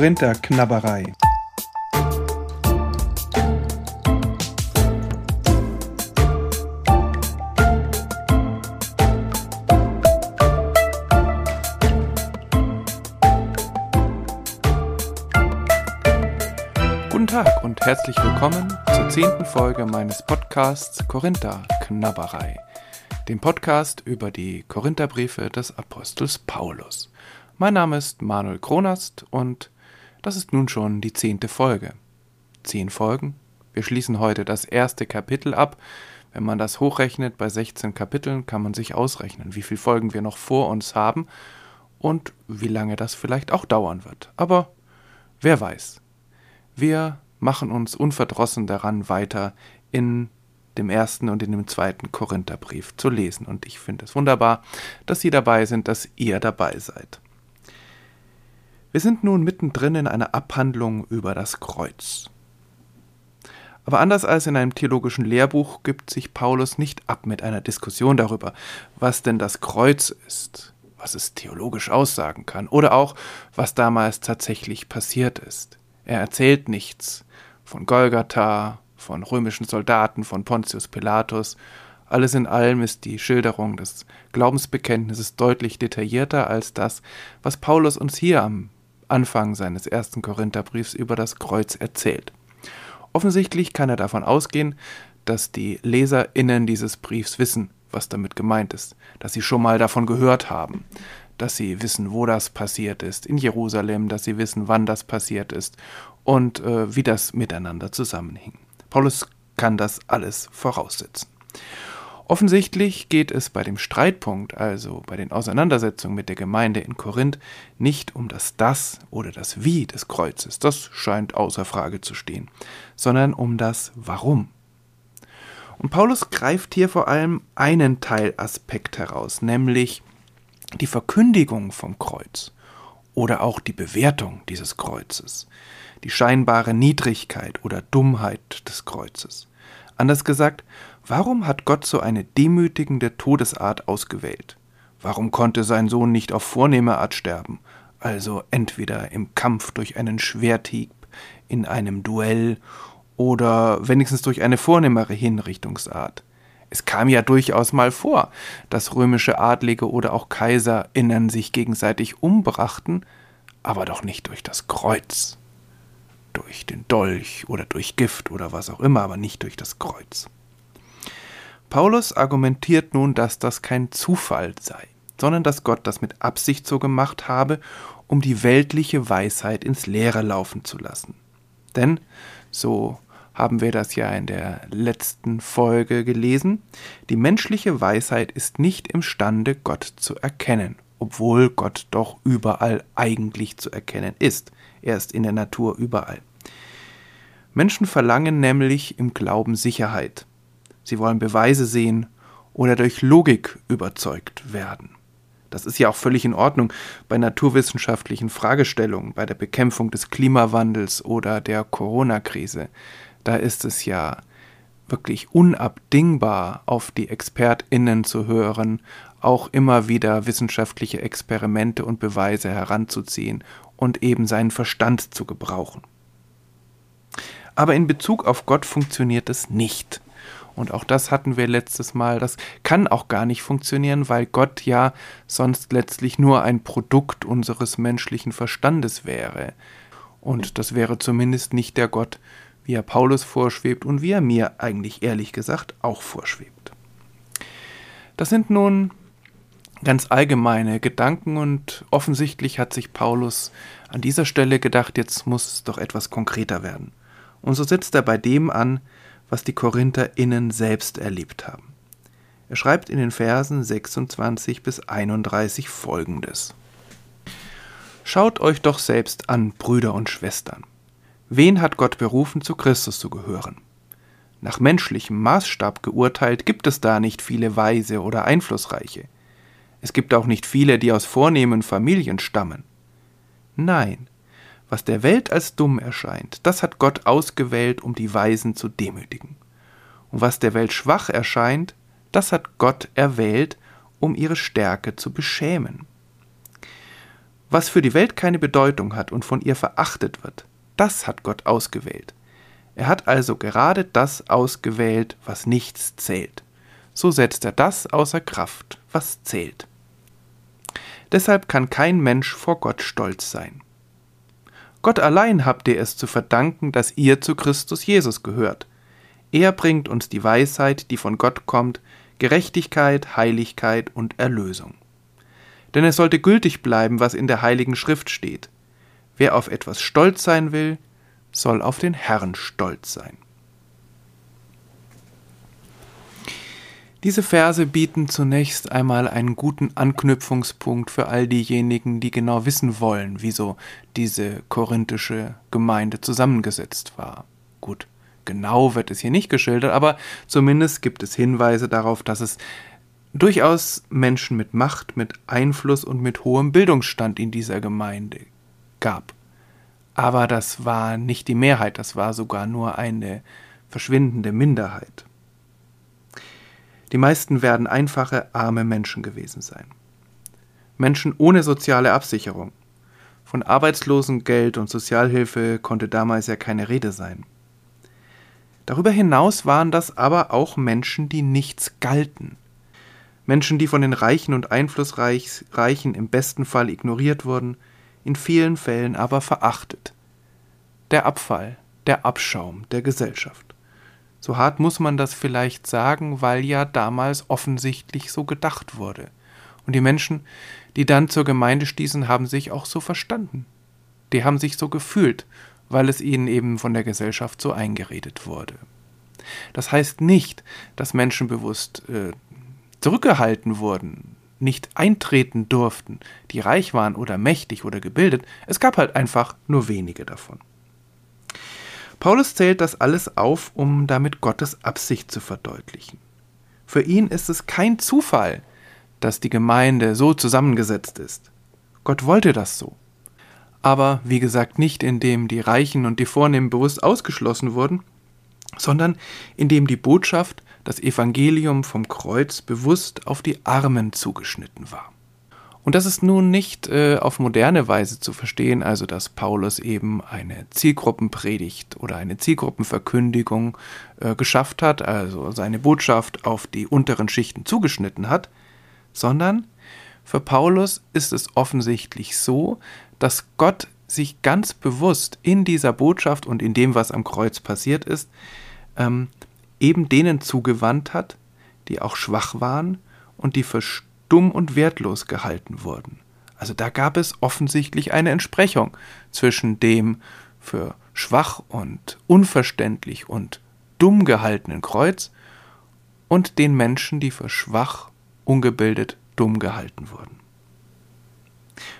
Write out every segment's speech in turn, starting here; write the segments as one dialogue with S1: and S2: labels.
S1: Korinther-Knabberei. Guten Tag und herzlich willkommen zur zehnten Folge meines Podcasts Korinther Knabberei, dem Podcast über die Korintherbriefe des Apostels Paulus. Mein Name ist Manuel Kronast und das ist nun schon die zehnte Folge. Zehn Folgen? Wir schließen heute das erste Kapitel ab. Wenn man das hochrechnet bei 16 Kapiteln, kann man sich ausrechnen, wie viele Folgen wir noch vor uns haben und wie lange das vielleicht auch dauern wird. Aber wer weiß. Wir machen uns unverdrossen daran, weiter in dem ersten und in dem zweiten Korintherbrief zu lesen. Und ich finde es wunderbar, dass Sie dabei sind, dass ihr dabei seid. Wir sind nun mittendrin in einer Abhandlung über das Kreuz. Aber anders als in einem theologischen Lehrbuch gibt sich Paulus nicht ab mit einer Diskussion darüber, was denn das Kreuz ist, was es theologisch aussagen kann oder auch, was damals tatsächlich passiert ist. Er erzählt nichts von Golgatha, von römischen Soldaten, von Pontius Pilatus. Alles in allem ist die Schilderung des Glaubensbekenntnisses deutlich detaillierter als das, was Paulus uns hier am Anfang seines ersten Korintherbriefs über das Kreuz erzählt. Offensichtlich kann er davon ausgehen, dass die LeserInnen dieses Briefs wissen, was damit gemeint ist, dass sie schon mal davon gehört haben, dass sie wissen, wo das passiert ist, in Jerusalem, dass sie wissen, wann das passiert ist und äh, wie das miteinander zusammenhing. Paulus kann das alles voraussetzen. Offensichtlich geht es bei dem Streitpunkt, also bei den Auseinandersetzungen mit der Gemeinde in Korinth, nicht um das Das oder das Wie des Kreuzes, das scheint außer Frage zu stehen, sondern um das Warum. Und Paulus greift hier vor allem einen Teilaspekt heraus, nämlich die Verkündigung vom Kreuz oder auch die Bewertung dieses Kreuzes, die scheinbare Niedrigkeit oder Dummheit des Kreuzes. Anders gesagt, Warum hat Gott so eine demütigende Todesart ausgewählt? Warum konnte sein Sohn nicht auf vornehme Art sterben, also entweder im Kampf durch einen Schwerthieb, in einem Duell oder wenigstens durch eine vornehmere Hinrichtungsart? Es kam ja durchaus mal vor, dass römische Adlige oder auch KaiserInnen sich gegenseitig umbrachten, aber doch nicht durch das Kreuz. Durch den Dolch oder durch Gift oder was auch immer, aber nicht durch das Kreuz. Paulus argumentiert nun, dass das kein Zufall sei, sondern dass Gott das mit Absicht so gemacht habe, um die weltliche Weisheit ins Leere laufen zu lassen. Denn, so haben wir das ja in der letzten Folge gelesen, die menschliche Weisheit ist nicht imstande, Gott zu erkennen, obwohl Gott doch überall eigentlich zu erkennen ist. Er ist in der Natur überall. Menschen verlangen nämlich im Glauben Sicherheit. Sie wollen Beweise sehen oder durch Logik überzeugt werden. Das ist ja auch völlig in Ordnung bei naturwissenschaftlichen Fragestellungen, bei der Bekämpfung des Klimawandels oder der Corona-Krise. Da ist es ja wirklich unabdingbar, auf die Expertinnen zu hören, auch immer wieder wissenschaftliche Experimente und Beweise heranzuziehen und eben seinen Verstand zu gebrauchen. Aber in Bezug auf Gott funktioniert es nicht. Und auch das hatten wir letztes Mal. Das kann auch gar nicht funktionieren, weil Gott ja sonst letztlich nur ein Produkt unseres menschlichen Verstandes wäre. Und das wäre zumindest nicht der Gott, wie er Paulus vorschwebt und wie er mir eigentlich ehrlich gesagt auch vorschwebt. Das sind nun ganz allgemeine Gedanken und offensichtlich hat sich Paulus an dieser Stelle gedacht, jetzt muss es doch etwas konkreter werden. Und so setzt er bei dem an, was die KorintherInnen selbst erlebt haben. Er schreibt in den Versen 26 bis 31 folgendes. Schaut euch doch selbst an, Brüder und Schwestern. Wen hat Gott berufen, zu Christus zu gehören? Nach menschlichem Maßstab geurteilt gibt es da nicht viele Weise oder Einflussreiche. Es gibt auch nicht viele, die aus vornehmen Familien stammen. Nein, was der Welt als dumm erscheint, das hat Gott ausgewählt, um die Weisen zu demütigen. Und was der Welt schwach erscheint, das hat Gott erwählt, um ihre Stärke zu beschämen. Was für die Welt keine Bedeutung hat und von ihr verachtet wird, das hat Gott ausgewählt. Er hat also gerade das ausgewählt, was nichts zählt. So setzt er das außer Kraft, was zählt. Deshalb kann kein Mensch vor Gott stolz sein. Gott allein habt ihr es zu verdanken, dass ihr zu Christus Jesus gehört. Er bringt uns die Weisheit, die von Gott kommt, Gerechtigkeit, Heiligkeit und Erlösung. Denn es sollte gültig bleiben, was in der Heiligen Schrift steht. Wer auf etwas stolz sein will, soll auf den Herrn stolz sein. Diese Verse bieten zunächst einmal einen guten Anknüpfungspunkt für all diejenigen, die genau wissen wollen, wieso diese korinthische Gemeinde zusammengesetzt war. Gut, genau wird es hier nicht geschildert, aber zumindest gibt es Hinweise darauf, dass es durchaus Menschen mit Macht, mit Einfluss und mit hohem Bildungsstand in dieser Gemeinde gab. Aber das war nicht die Mehrheit, das war sogar nur eine verschwindende Minderheit. Die meisten werden einfache, arme Menschen gewesen sein. Menschen ohne soziale Absicherung. Von Arbeitslosengeld und Sozialhilfe konnte damals ja keine Rede sein. Darüber hinaus waren das aber auch Menschen, die nichts galten. Menschen, die von den Reichen und Einflussreichen im besten Fall ignoriert wurden, in vielen Fällen aber verachtet. Der Abfall, der Abschaum der Gesellschaft. So hart muss man das vielleicht sagen, weil ja damals offensichtlich so gedacht wurde. Und die Menschen, die dann zur Gemeinde stießen, haben sich auch so verstanden. Die haben sich so gefühlt, weil es ihnen eben von der Gesellschaft so eingeredet wurde. Das heißt nicht, dass Menschen bewusst äh, zurückgehalten wurden, nicht eintreten durften, die reich waren oder mächtig oder gebildet. Es gab halt einfach nur wenige davon. Paulus zählt das alles auf, um damit Gottes Absicht zu verdeutlichen. Für ihn ist es kein Zufall, dass die Gemeinde so zusammengesetzt ist. Gott wollte das so. Aber wie gesagt nicht indem die Reichen und die Vornehmen bewusst ausgeschlossen wurden, sondern indem die Botschaft, das Evangelium vom Kreuz bewusst auf die Armen zugeschnitten war. Und das ist nun nicht äh, auf moderne Weise zu verstehen, also dass Paulus eben eine Zielgruppenpredigt oder eine Zielgruppenverkündigung äh, geschafft hat, also seine Botschaft auf die unteren Schichten zugeschnitten hat, sondern für Paulus ist es offensichtlich so, dass Gott sich ganz bewusst in dieser Botschaft und in dem, was am Kreuz passiert ist, ähm, eben denen zugewandt hat, die auch schwach waren und die verstanden dumm und wertlos gehalten wurden. Also da gab es offensichtlich eine Entsprechung zwischen dem für schwach und unverständlich und dumm gehaltenen Kreuz und den Menschen, die für schwach, ungebildet, dumm gehalten wurden.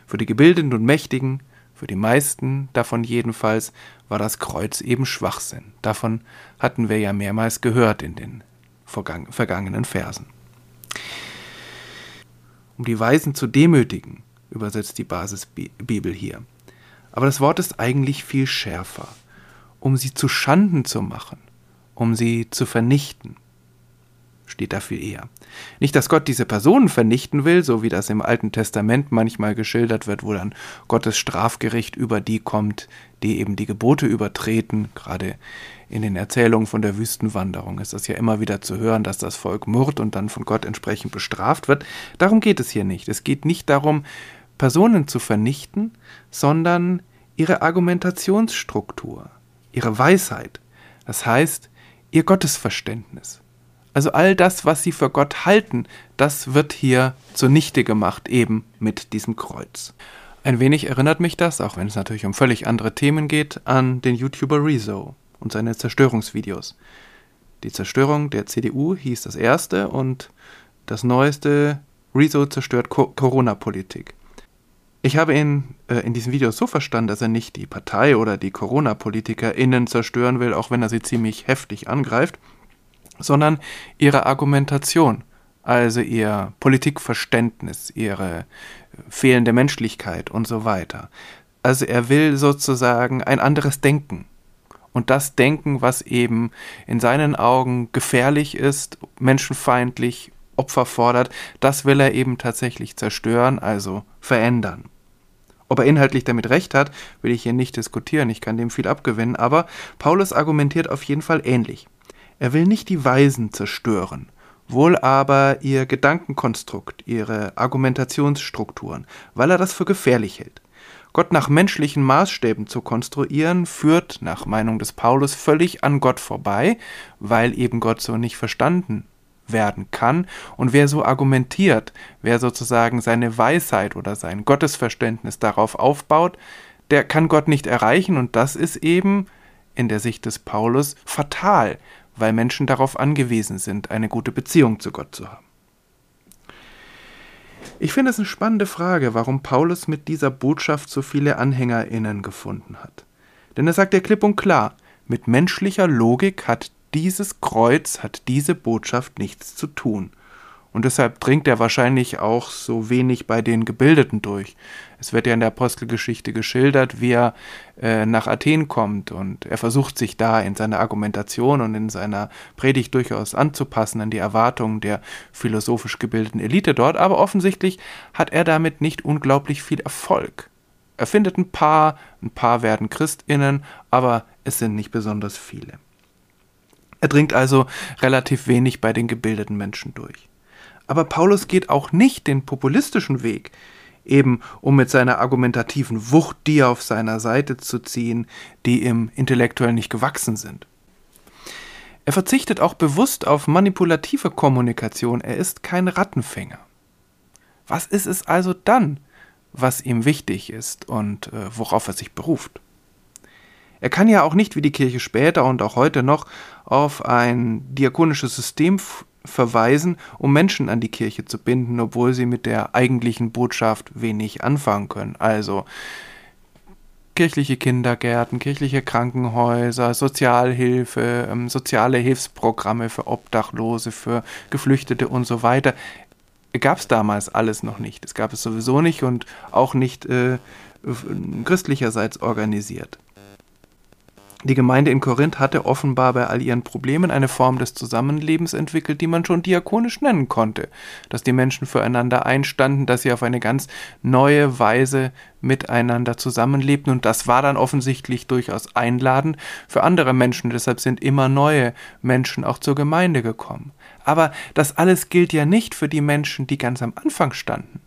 S1: Für die Gebildeten und Mächtigen, für die meisten davon jedenfalls, war das Kreuz eben Schwachsinn. Davon hatten wir ja mehrmals gehört in den vergangenen Versen um die Weisen zu demütigen, übersetzt die Basisbibel hier. Aber das Wort ist eigentlich viel schärfer, um sie zu Schanden zu machen, um sie zu vernichten. Steht da viel eher. Nicht, dass Gott diese Personen vernichten will, so wie das im Alten Testament manchmal geschildert wird, wo dann Gottes Strafgericht über die kommt, die eben die Gebote übertreten, gerade in den Erzählungen von der Wüstenwanderung ist das ja immer wieder zu hören, dass das Volk murrt und dann von Gott entsprechend bestraft wird. Darum geht es hier nicht. Es geht nicht darum, Personen zu vernichten, sondern ihre Argumentationsstruktur, ihre Weisheit, das heißt ihr Gottesverständnis. Also all das, was sie für Gott halten, das wird hier zunichte gemacht, eben mit diesem Kreuz. Ein wenig erinnert mich das, auch wenn es natürlich um völlig andere Themen geht, an den YouTuber Rezo und seine Zerstörungsvideos. Die Zerstörung der CDU hieß das erste und das neueste Rezo zerstört Co Corona-Politik. Ich habe ihn äh, in diesem Video so verstanden, dass er nicht die Partei oder die Corona-PolitikerInnen zerstören will, auch wenn er sie ziemlich heftig angreift, sondern ihre Argumentation, also ihr Politikverständnis, ihre fehlende Menschlichkeit und so weiter. Also er will sozusagen ein anderes Denken und das Denken, was eben in seinen Augen gefährlich ist, menschenfeindlich, Opfer fordert, das will er eben tatsächlich zerstören, also verändern. Ob er inhaltlich damit recht hat, will ich hier nicht diskutieren, ich kann dem viel abgewinnen, aber Paulus argumentiert auf jeden Fall ähnlich. Er will nicht die Weisen zerstören, wohl aber ihr Gedankenkonstrukt, ihre Argumentationsstrukturen, weil er das für gefährlich hält. Gott nach menschlichen Maßstäben zu konstruieren, führt nach Meinung des Paulus völlig an Gott vorbei, weil eben Gott so nicht verstanden werden kann. Und wer so argumentiert, wer sozusagen seine Weisheit oder sein Gottesverständnis darauf aufbaut, der kann Gott nicht erreichen und das ist eben in der Sicht des Paulus fatal, weil Menschen darauf angewiesen sind, eine gute Beziehung zu Gott zu haben. Ich finde es eine spannende Frage, warum Paulus mit dieser Botschaft so viele AnhängerInnen gefunden hat. Denn er sagt ja klipp und klar, mit menschlicher Logik hat dieses Kreuz, hat diese Botschaft nichts zu tun. Und deshalb dringt er wahrscheinlich auch so wenig bei den Gebildeten durch. Es wird ja in der Apostelgeschichte geschildert, wie er äh, nach Athen kommt und er versucht sich da in seiner Argumentation und in seiner Predigt durchaus anzupassen an die Erwartungen der philosophisch gebildeten Elite dort, aber offensichtlich hat er damit nicht unglaublich viel Erfolg. Er findet ein paar, ein paar werden Christinnen, aber es sind nicht besonders viele. Er dringt also relativ wenig bei den gebildeten Menschen durch. Aber Paulus geht auch nicht den populistischen Weg, eben um mit seiner argumentativen Wucht die auf seiner Seite zu ziehen, die ihm intellektuell nicht gewachsen sind. Er verzichtet auch bewusst auf manipulative Kommunikation, er ist kein Rattenfänger. Was ist es also dann, was ihm wichtig ist und äh, worauf er sich beruft? Er kann ja auch nicht wie die Kirche später und auch heute noch auf ein diakonisches System verweisen, um Menschen an die Kirche zu binden, obwohl sie mit der eigentlichen Botschaft wenig anfangen können. Also kirchliche Kindergärten, kirchliche Krankenhäuser, Sozialhilfe, ähm, soziale Hilfsprogramme für Obdachlose, für Geflüchtete und so weiter. Gab es damals alles noch nicht. Es gab es sowieso nicht und auch nicht äh, christlicherseits organisiert. Die Gemeinde in Korinth hatte offenbar bei all ihren Problemen eine Form des Zusammenlebens entwickelt, die man schon diakonisch nennen konnte, dass die Menschen füreinander einstanden, dass sie auf eine ganz neue Weise miteinander zusammenlebten. Und das war dann offensichtlich durchaus einladend für andere Menschen, deshalb sind immer neue Menschen auch zur Gemeinde gekommen. Aber das alles gilt ja nicht für die Menschen, die ganz am Anfang standen,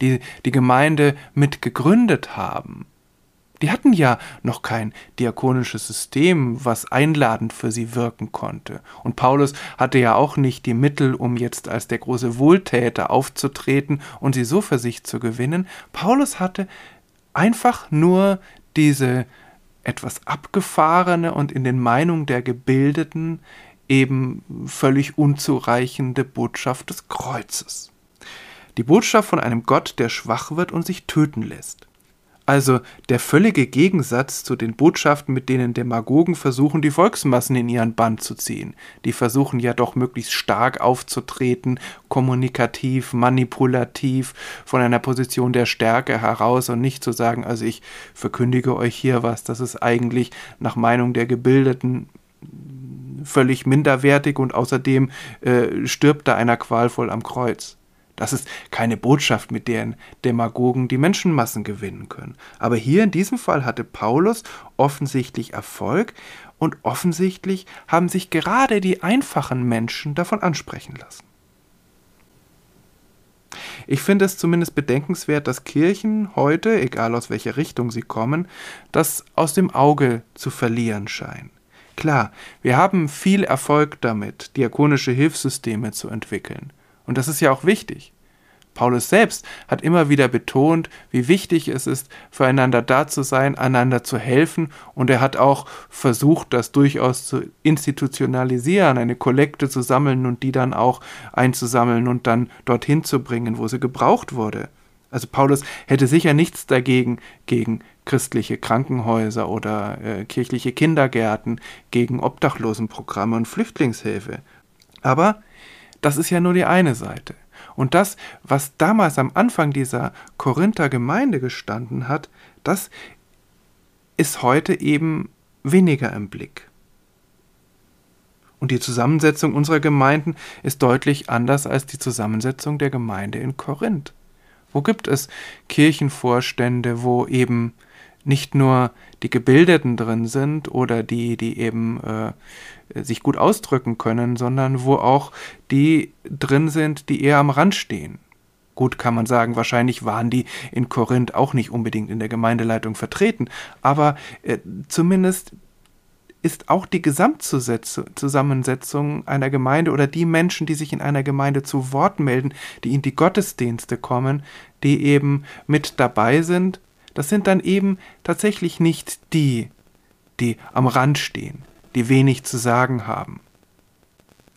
S1: die die Gemeinde mit gegründet haben die hatten ja noch kein diakonisches System, was einladend für sie wirken konnte. Und Paulus hatte ja auch nicht die Mittel, um jetzt als der große Wohltäter aufzutreten und sie so für sich zu gewinnen. Paulus hatte einfach nur diese etwas abgefahrene und in den Meinungen der Gebildeten eben völlig unzureichende Botschaft des Kreuzes. Die Botschaft von einem Gott, der schwach wird und sich töten lässt. Also der völlige Gegensatz zu den Botschaften, mit denen Demagogen versuchen, die Volksmassen in ihren Bann zu ziehen. Die versuchen ja doch möglichst stark aufzutreten, kommunikativ, manipulativ, von einer Position der Stärke heraus und nicht zu sagen, also ich verkündige euch hier was, das ist eigentlich nach Meinung der Gebildeten völlig minderwertig und außerdem äh, stirbt da einer qualvoll am Kreuz. Das ist keine Botschaft, mit deren Demagogen die Menschenmassen gewinnen können. Aber hier in diesem Fall hatte Paulus offensichtlich Erfolg und offensichtlich haben sich gerade die einfachen Menschen davon ansprechen lassen. Ich finde es zumindest bedenkenswert, dass Kirchen heute, egal aus welcher Richtung sie kommen, das aus dem Auge zu verlieren scheinen. Klar, wir haben viel Erfolg damit, diakonische Hilfssysteme zu entwickeln. Und das ist ja auch wichtig. Paulus selbst hat immer wieder betont, wie wichtig es ist, füreinander da zu sein, einander zu helfen, und er hat auch versucht, das durchaus zu institutionalisieren, eine Kollekte zu sammeln und die dann auch einzusammeln und dann dorthin zu bringen, wo sie gebraucht wurde. Also Paulus hätte sicher nichts dagegen gegen christliche Krankenhäuser oder äh, kirchliche Kindergärten, gegen Obdachlosenprogramme und Flüchtlingshilfe. Aber das ist ja nur die eine Seite. Und das, was damals am Anfang dieser Korinther Gemeinde gestanden hat, das ist heute eben weniger im Blick. Und die Zusammensetzung unserer Gemeinden ist deutlich anders als die Zusammensetzung der Gemeinde in Korinth. Wo gibt es Kirchenvorstände, wo eben nicht nur die Gebildeten drin sind oder die, die eben äh, sich gut ausdrücken können, sondern wo auch die drin sind, die eher am Rand stehen. Gut kann man sagen, wahrscheinlich waren die in Korinth auch nicht unbedingt in der Gemeindeleitung vertreten, aber äh, zumindest ist auch die Gesamtzusammensetzung einer Gemeinde oder die Menschen, die sich in einer Gemeinde zu Wort melden, die in die Gottesdienste kommen, die eben mit dabei sind, das sind dann eben tatsächlich nicht die, die am Rand stehen, die wenig zu sagen haben.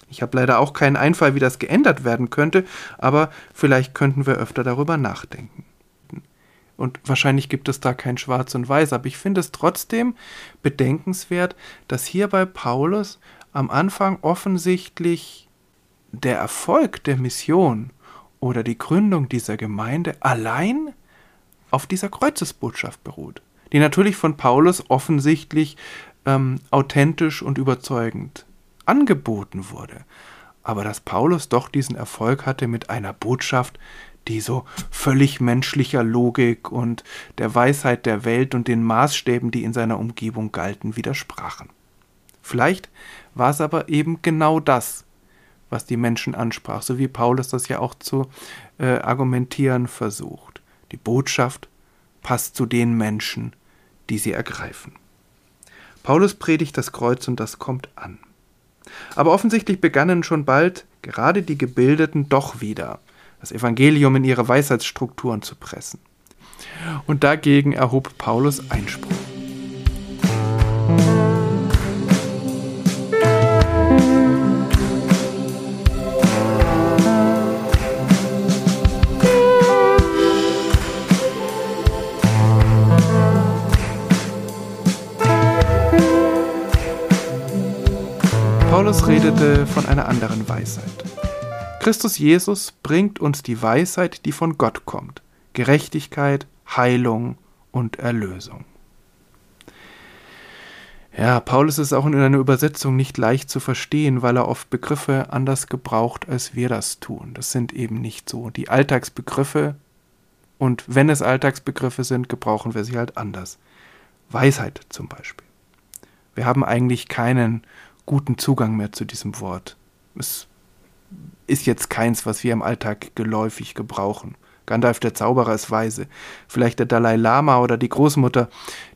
S1: Ich habe leider auch keinen Einfall, wie das geändert werden könnte, aber vielleicht könnten wir öfter darüber nachdenken. Und wahrscheinlich gibt es da kein Schwarz und Weiß, aber ich finde es trotzdem bedenkenswert, dass hier bei Paulus am Anfang offensichtlich der Erfolg der Mission oder die Gründung dieser Gemeinde allein auf dieser Kreuzesbotschaft beruht, die natürlich von Paulus offensichtlich ähm, authentisch und überzeugend angeboten wurde, aber dass Paulus doch diesen Erfolg hatte mit einer Botschaft, die so völlig menschlicher Logik und der Weisheit der Welt und den Maßstäben, die in seiner Umgebung galten, widersprachen. Vielleicht war es aber eben genau das, was die Menschen ansprach, so wie Paulus das ja auch zu äh, argumentieren versucht. Die Botschaft passt zu den Menschen, die sie ergreifen. Paulus predigt das Kreuz und das kommt an. Aber offensichtlich begannen schon bald gerade die Gebildeten doch wieder das Evangelium in ihre Weisheitsstrukturen zu pressen. Und dagegen erhob Paulus Einspruch. Paulus redete von einer anderen Weisheit. Christus Jesus bringt uns die Weisheit, die von Gott kommt, Gerechtigkeit, Heilung und Erlösung. Ja, Paulus ist auch in einer Übersetzung nicht leicht zu verstehen, weil er oft Begriffe anders gebraucht, als wir das tun. Das sind eben nicht so die Alltagsbegriffe und wenn es Alltagsbegriffe sind, gebrauchen wir sie halt anders. Weisheit zum Beispiel. Wir haben eigentlich keinen guten Zugang mehr zu diesem Wort. Es ist jetzt keins, was wir im Alltag geläufig gebrauchen. Gandalf der Zauberer ist weise. Vielleicht der Dalai Lama oder die Großmutter,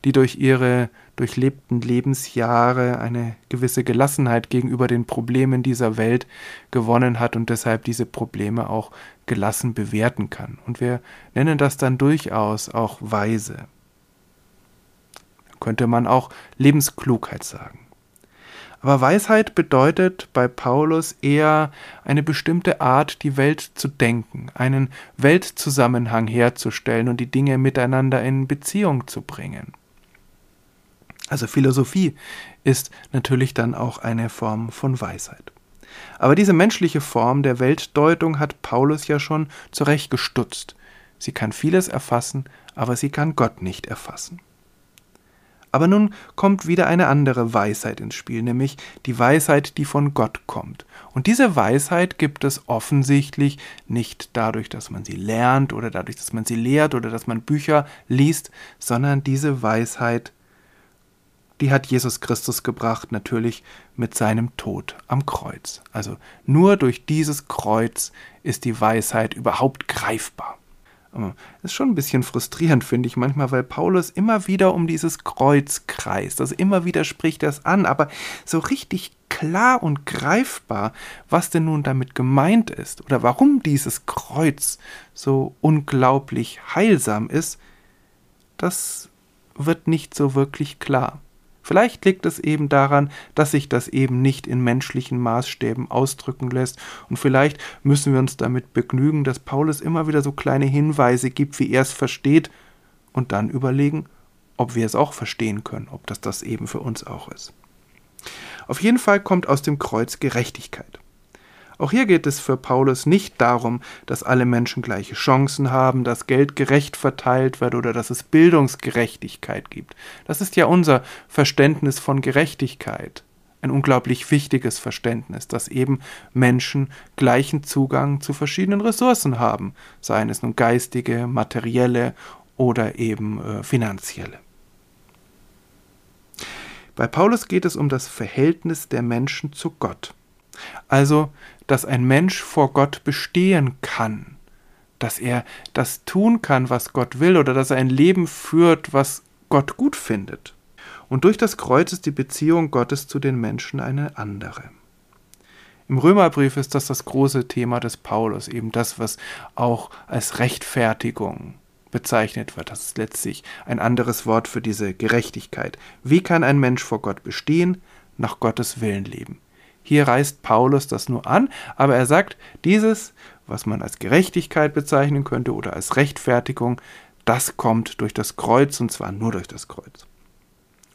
S1: die durch ihre durchlebten Lebensjahre eine gewisse Gelassenheit gegenüber den Problemen dieser Welt gewonnen hat und deshalb diese Probleme auch gelassen bewerten kann. Und wir nennen das dann durchaus auch weise. Könnte man auch Lebensklugheit sagen. Aber Weisheit bedeutet bei Paulus eher eine bestimmte Art, die Welt zu denken, einen Weltzusammenhang herzustellen und die Dinge miteinander in Beziehung zu bringen. Also Philosophie ist natürlich dann auch eine Form von Weisheit. Aber diese menschliche Form der Weltdeutung hat Paulus ja schon zurechtgestutzt. Sie kann vieles erfassen, aber sie kann Gott nicht erfassen. Aber nun kommt wieder eine andere Weisheit ins Spiel, nämlich die Weisheit, die von Gott kommt. Und diese Weisheit gibt es offensichtlich nicht dadurch, dass man sie lernt oder dadurch, dass man sie lehrt oder dass man Bücher liest, sondern diese Weisheit, die hat Jesus Christus gebracht, natürlich mit seinem Tod am Kreuz. Also nur durch dieses Kreuz ist die Weisheit überhaupt greifbar. Das ist schon ein bisschen frustrierend, finde ich manchmal, weil Paulus immer wieder um dieses Kreuz kreist. Also immer wieder spricht er es an, aber so richtig klar und greifbar, was denn nun damit gemeint ist oder warum dieses Kreuz so unglaublich heilsam ist, das wird nicht so wirklich klar. Vielleicht liegt es eben daran, dass sich das eben nicht in menschlichen Maßstäben ausdrücken lässt, und vielleicht müssen wir uns damit begnügen, dass Paulus immer wieder so kleine Hinweise gibt, wie er es versteht, und dann überlegen, ob wir es auch verstehen können, ob das das eben für uns auch ist. Auf jeden Fall kommt aus dem Kreuz Gerechtigkeit. Auch hier geht es für Paulus nicht darum, dass alle Menschen gleiche Chancen haben, dass Geld gerecht verteilt wird oder dass es Bildungsgerechtigkeit gibt. Das ist ja unser Verständnis von Gerechtigkeit. ein unglaublich wichtiges Verständnis, dass eben Menschen gleichen Zugang zu verschiedenen Ressourcen haben, seien es nun geistige, materielle oder eben äh, finanzielle. Bei Paulus geht es um das Verhältnis der Menschen zu Gott. Also, dass ein Mensch vor Gott bestehen kann, dass er das tun kann, was Gott will, oder dass er ein Leben führt, was Gott gut findet. Und durch das Kreuz ist die Beziehung Gottes zu den Menschen eine andere. Im Römerbrief ist das das große Thema des Paulus, eben das, was auch als Rechtfertigung bezeichnet wird. Das ist letztlich ein anderes Wort für diese Gerechtigkeit. Wie kann ein Mensch vor Gott bestehen? Nach Gottes Willen leben. Hier reißt Paulus das nur an, aber er sagt, dieses, was man als Gerechtigkeit bezeichnen könnte oder als Rechtfertigung, das kommt durch das Kreuz und zwar nur durch das Kreuz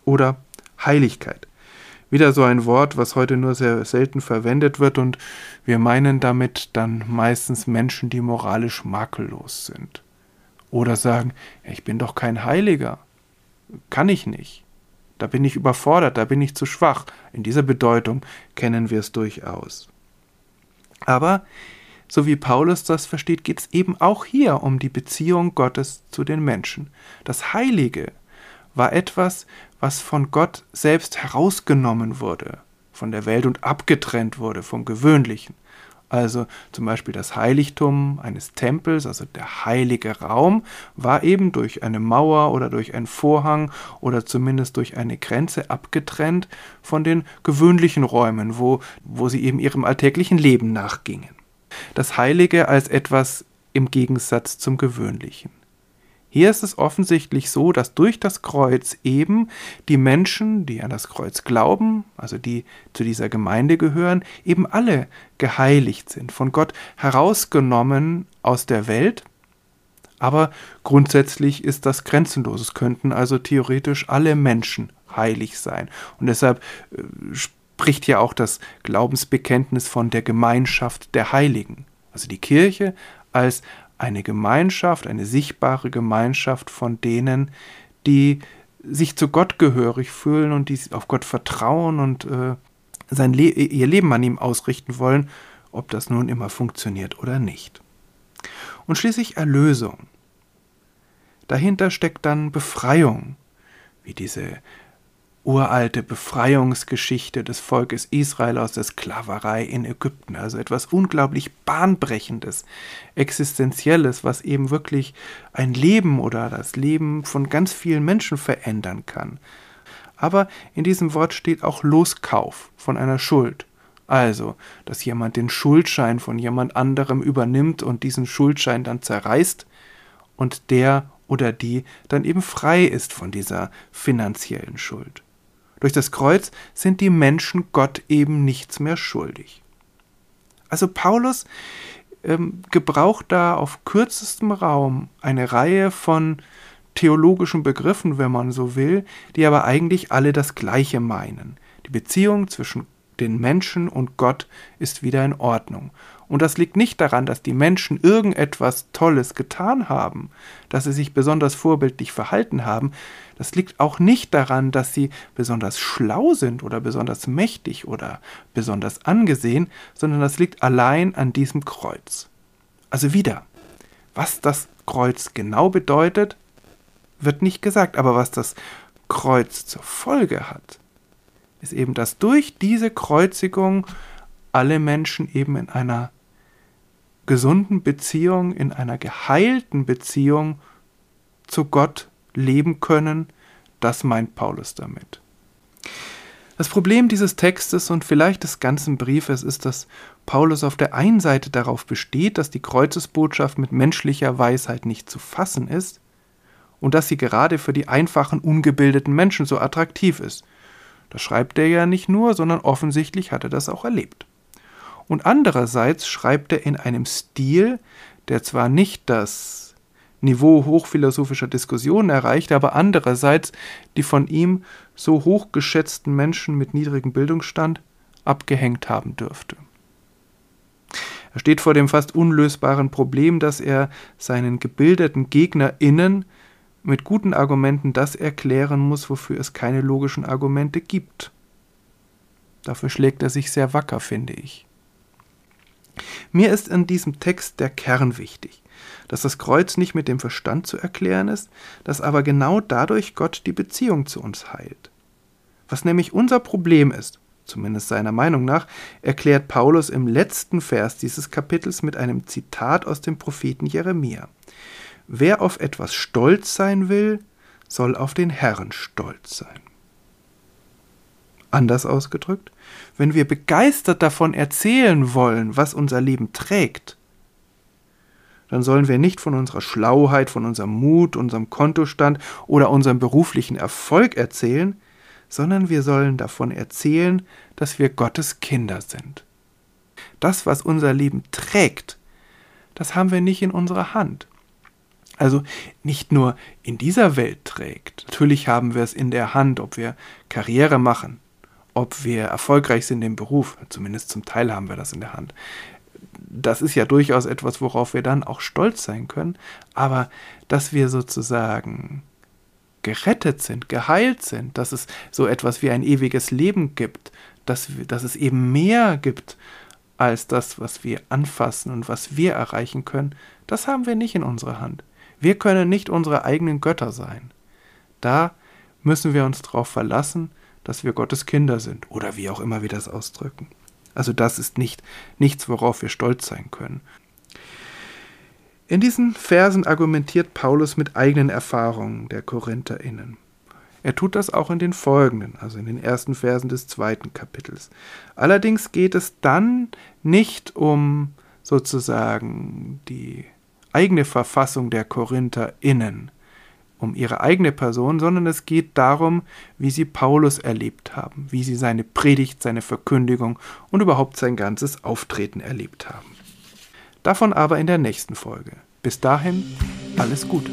S1: oder Heiligkeit. Wieder so ein Wort, was heute nur sehr selten verwendet wird und wir meinen damit dann meistens Menschen, die moralisch makellos sind. Oder sagen, ich bin doch kein Heiliger. Kann ich nicht. Da bin ich überfordert, da bin ich zu schwach. In dieser Bedeutung kennen wir es durchaus. Aber, so wie Paulus das versteht, geht es eben auch hier um die Beziehung Gottes zu den Menschen. Das Heilige war etwas, was von Gott selbst herausgenommen wurde von der Welt und abgetrennt wurde vom Gewöhnlichen. Also zum Beispiel das Heiligtum eines Tempels, also der heilige Raum, war eben durch eine Mauer oder durch einen Vorhang oder zumindest durch eine Grenze abgetrennt von den gewöhnlichen Räumen, wo, wo sie eben ihrem alltäglichen Leben nachgingen. Das Heilige als etwas im Gegensatz zum Gewöhnlichen. Hier ist es offensichtlich so, dass durch das Kreuz eben die Menschen, die an das Kreuz glauben, also die zu dieser Gemeinde gehören, eben alle geheiligt sind, von Gott herausgenommen aus der Welt. Aber grundsätzlich ist das grenzenlos. Es könnten also theoretisch alle Menschen heilig sein. Und deshalb äh, spricht ja auch das Glaubensbekenntnis von der Gemeinschaft der Heiligen. Also die Kirche als eine Gemeinschaft, eine sichtbare Gemeinschaft von denen, die sich zu Gott gehörig fühlen und die auf Gott vertrauen und äh, sein Le ihr Leben an ihm ausrichten wollen, ob das nun immer funktioniert oder nicht. Und schließlich Erlösung. Dahinter steckt dann Befreiung, wie diese uralte Befreiungsgeschichte des Volkes Israel aus der Sklaverei in Ägypten. Also etwas unglaublich Bahnbrechendes, Existenzielles, was eben wirklich ein Leben oder das Leben von ganz vielen Menschen verändern kann. Aber in diesem Wort steht auch Loskauf von einer Schuld. Also, dass jemand den Schuldschein von jemand anderem übernimmt und diesen Schuldschein dann zerreißt und der oder die dann eben frei ist von dieser finanziellen Schuld. Durch das Kreuz sind die Menschen Gott eben nichts mehr schuldig. Also Paulus ähm, gebraucht da auf kürzestem Raum eine Reihe von theologischen Begriffen, wenn man so will, die aber eigentlich alle das Gleiche meinen. Die Beziehung zwischen den Menschen und Gott ist wieder in Ordnung. Und das liegt nicht daran, dass die Menschen irgendetwas Tolles getan haben, dass sie sich besonders vorbildlich verhalten haben. Das liegt auch nicht daran, dass sie besonders schlau sind oder besonders mächtig oder besonders angesehen, sondern das liegt allein an diesem Kreuz. Also wieder, was das Kreuz genau bedeutet, wird nicht gesagt, aber was das Kreuz zur Folge hat, ist eben, dass durch diese Kreuzigung alle Menschen eben in einer gesunden Beziehung, in einer geheilten Beziehung zu Gott leben können. Das meint Paulus damit. Das Problem dieses Textes und vielleicht des ganzen Briefes ist, dass Paulus auf der einen Seite darauf besteht, dass die Kreuzesbotschaft mit menschlicher Weisheit nicht zu fassen ist und dass sie gerade für die einfachen, ungebildeten Menschen so attraktiv ist. Das schreibt er ja nicht nur, sondern offensichtlich hat er das auch erlebt. Und andererseits schreibt er in einem Stil, der zwar nicht das Niveau hochphilosophischer Diskussionen erreicht, aber andererseits die von ihm so hochgeschätzten Menschen mit niedrigem Bildungsstand abgehängt haben dürfte. Er steht vor dem fast unlösbaren Problem, dass er seinen gebildeten GegnerInnen mit guten Argumenten das erklären muss, wofür es keine logischen Argumente gibt. Dafür schlägt er sich sehr wacker, finde ich. Mir ist in diesem Text der Kern wichtig, dass das Kreuz nicht mit dem Verstand zu erklären ist, dass aber genau dadurch Gott die Beziehung zu uns heilt. Was nämlich unser Problem ist, zumindest seiner Meinung nach, erklärt Paulus im letzten Vers dieses Kapitels mit einem Zitat aus dem Propheten Jeremia. Wer auf etwas stolz sein will, soll auf den Herrn stolz sein. Anders ausgedrückt, wenn wir begeistert davon erzählen wollen, was unser Leben trägt, dann sollen wir nicht von unserer Schlauheit, von unserem Mut, unserem Kontostand oder unserem beruflichen Erfolg erzählen, sondern wir sollen davon erzählen, dass wir Gottes Kinder sind. Das, was unser Leben trägt, das haben wir nicht in unserer Hand. Also nicht nur in dieser Welt trägt. Natürlich haben wir es in der Hand, ob wir Karriere machen, ob wir erfolgreich sind im Beruf. Zumindest zum Teil haben wir das in der Hand. Das ist ja durchaus etwas, worauf wir dann auch stolz sein können. Aber dass wir sozusagen gerettet sind, geheilt sind, dass es so etwas wie ein ewiges Leben gibt, dass, dass es eben mehr gibt als das, was wir anfassen und was wir erreichen können, das haben wir nicht in unserer Hand. Wir können nicht unsere eigenen Götter sein. Da müssen wir uns darauf verlassen, dass wir Gottes Kinder sind oder wie auch immer wir das ausdrücken. Also das ist nicht nichts, worauf wir stolz sein können. In diesen Versen argumentiert Paulus mit eigenen Erfahrungen der Korintherinnen. Er tut das auch in den folgenden, also in den ersten Versen des zweiten Kapitels. Allerdings geht es dann nicht um sozusagen die eigene Verfassung der Korintherinnen, um ihre eigene Person, sondern es geht darum, wie sie Paulus erlebt haben, wie sie seine Predigt, seine Verkündigung und überhaupt sein ganzes Auftreten erlebt haben. Davon aber in der nächsten Folge. Bis dahin, alles Gute.